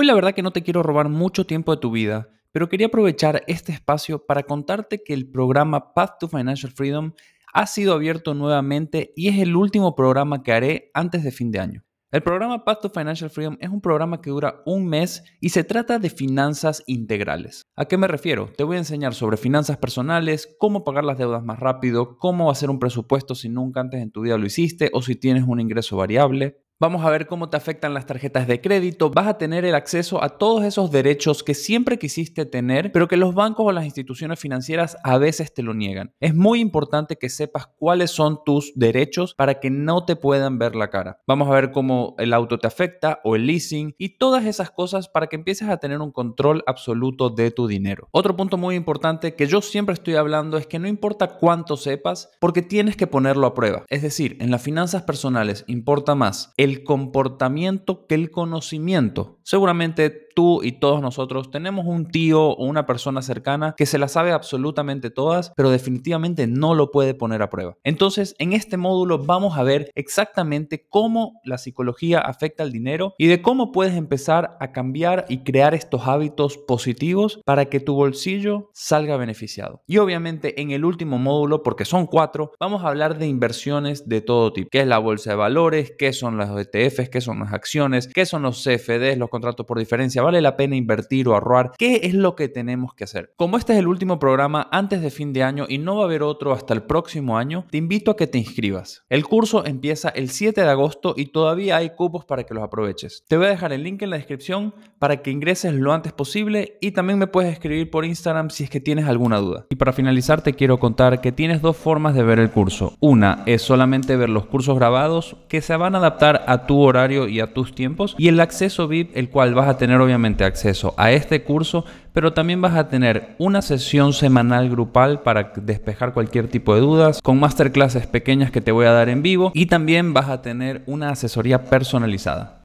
Hoy la verdad que no te quiero robar mucho tiempo de tu vida, pero quería aprovechar este espacio para contarte que el programa Path to Financial Freedom ha sido abierto nuevamente y es el último programa que haré antes de fin de año. El programa Path to Financial Freedom es un programa que dura un mes y se trata de finanzas integrales. ¿A qué me refiero? Te voy a enseñar sobre finanzas personales, cómo pagar las deudas más rápido, cómo hacer un presupuesto si nunca antes en tu vida lo hiciste o si tienes un ingreso variable, Vamos a ver cómo te afectan las tarjetas de crédito. Vas a tener el acceso a todos esos derechos que siempre quisiste tener, pero que los bancos o las instituciones financieras a veces te lo niegan. Es muy importante que sepas cuáles son tus derechos para que no te puedan ver la cara. Vamos a ver cómo el auto te afecta o el leasing y todas esas cosas para que empieces a tener un control absoluto de tu dinero. Otro punto muy importante que yo siempre estoy hablando es que no importa cuánto sepas, porque tienes que ponerlo a prueba. Es decir, en las finanzas personales importa más el el comportamiento que el conocimiento. Seguramente tú y todos nosotros tenemos un tío o una persona cercana que se la sabe absolutamente todas, pero definitivamente no lo puede poner a prueba. Entonces, en este módulo vamos a ver exactamente cómo la psicología afecta al dinero y de cómo puedes empezar a cambiar y crear estos hábitos positivos para que tu bolsillo salga beneficiado. Y obviamente en el último módulo, porque son cuatro, vamos a hablar de inversiones de todo tipo. ¿Qué es la bolsa de valores? ¿Qué son los ETFs? ¿Qué son las acciones? ¿Qué son los CFDs? Los contratos por diferencia vale la pena invertir o ahorrar? ¿Qué es lo que tenemos que hacer? Como este es el último programa antes de fin de año y no va a haber otro hasta el próximo año, te invito a que te inscribas. El curso empieza el 7 de agosto y todavía hay cupos para que los aproveches. Te voy a dejar el link en la descripción para que ingreses lo antes posible y también me puedes escribir por Instagram si es que tienes alguna duda. Y para finalizar te quiero contar que tienes dos formas de ver el curso. Una es solamente ver los cursos grabados que se van a adaptar a tu horario y a tus tiempos y el acceso VIP cual vas a tener obviamente acceso a este curso, pero también vas a tener una sesión semanal grupal para despejar cualquier tipo de dudas, con masterclasses pequeñas que te voy a dar en vivo y también vas a tener una asesoría personalizada.